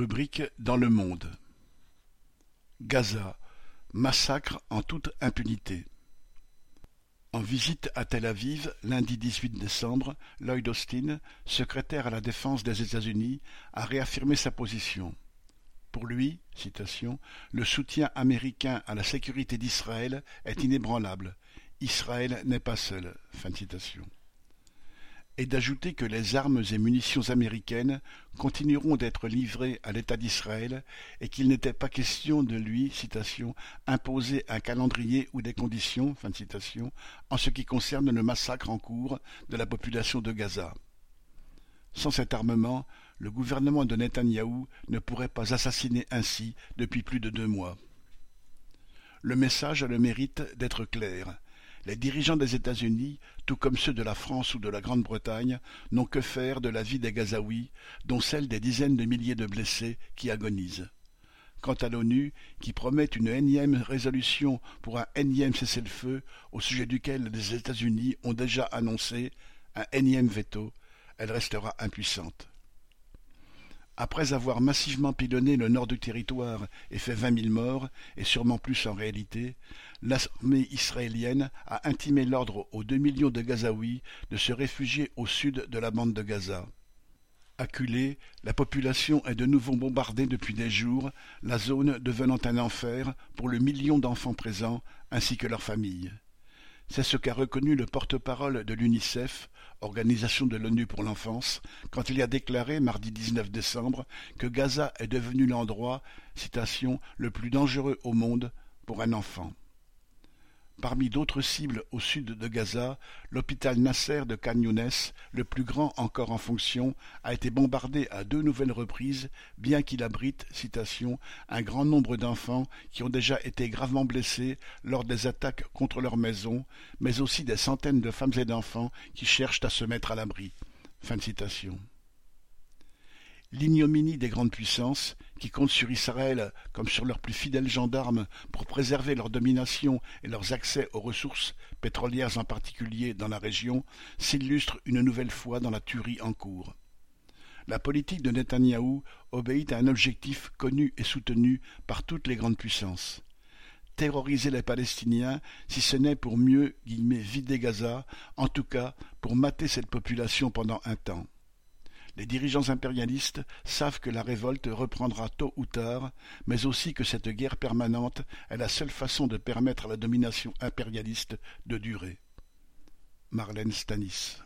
Rubrique dans le monde. Gaza, massacre en toute impunité. En visite à Tel Aviv, lundi 18 décembre, Lloyd Austin, secrétaire à la défense des États-Unis, a réaffirmé sa position. Pour lui, citation, le soutien américain à la sécurité d'Israël est inébranlable. Israël n'est pas seul. Fin citation et d'ajouter que les armes et munitions américaines continueront d'être livrées à l'État d'Israël et qu'il n'était pas question de lui imposer un calendrier ou des conditions en ce qui concerne le massacre en cours de la population de Gaza. Sans cet armement, le gouvernement de Netanyahou ne pourrait pas assassiner ainsi depuis plus de deux mois. Le message a le mérite d'être clair les dirigeants des États-Unis, tout comme ceux de la France ou de la Grande-Bretagne, n'ont que faire de la vie des Gazaouis, dont celle des dizaines de milliers de blessés qui agonisent. Quant à l'ONU, qui promet une énième résolution pour un énième cessez-le-feu, au sujet duquel les États-Unis ont déjà annoncé un énième veto, elle restera impuissante. Après avoir massivement pilonné le nord du territoire et fait vingt mille morts, et sûrement plus en réalité, l'armée israélienne a intimé l'ordre aux deux millions de Gazaouis de se réfugier au sud de la bande de Gaza. Acculée, la population est de nouveau bombardée depuis des jours, la zone devenant un enfer pour le million d'enfants présents ainsi que leurs familles. C'est ce qu'a reconnu le porte-parole de l'UNICEF, organisation de l'ONU pour l'enfance, quand il a déclaré mardi 19 décembre que Gaza est devenu l'endroit, citation, le plus dangereux au monde pour un enfant. Parmi d'autres cibles au sud de Gaza, l'hôpital Nasser de Khan Younes, le plus grand encore en fonction, a été bombardé à deux nouvelles reprises, bien qu'il abrite, citation, un grand nombre d'enfants qui ont déjà été gravement blessés lors des attaques contre leurs maisons, mais aussi des centaines de femmes et d'enfants qui cherchent à se mettre à l'abri. Fin citation. L'ignominie des grandes puissances, qui comptent sur Israël comme sur leurs plus fidèles gendarmes pour préserver leur domination et leurs accès aux ressources, pétrolières en particulier, dans la région, s'illustre une nouvelle fois dans la tuerie en cours. La politique de Netanyahou obéit à un objectif connu et soutenu par toutes les grandes puissances terroriser les Palestiniens, si ce n'est pour mieux vider Gaza, en tout cas pour mater cette population pendant un temps. Les dirigeants impérialistes savent que la révolte reprendra tôt ou tard, mais aussi que cette guerre permanente est la seule façon de permettre à la domination impérialiste de durer. Marlène Stanis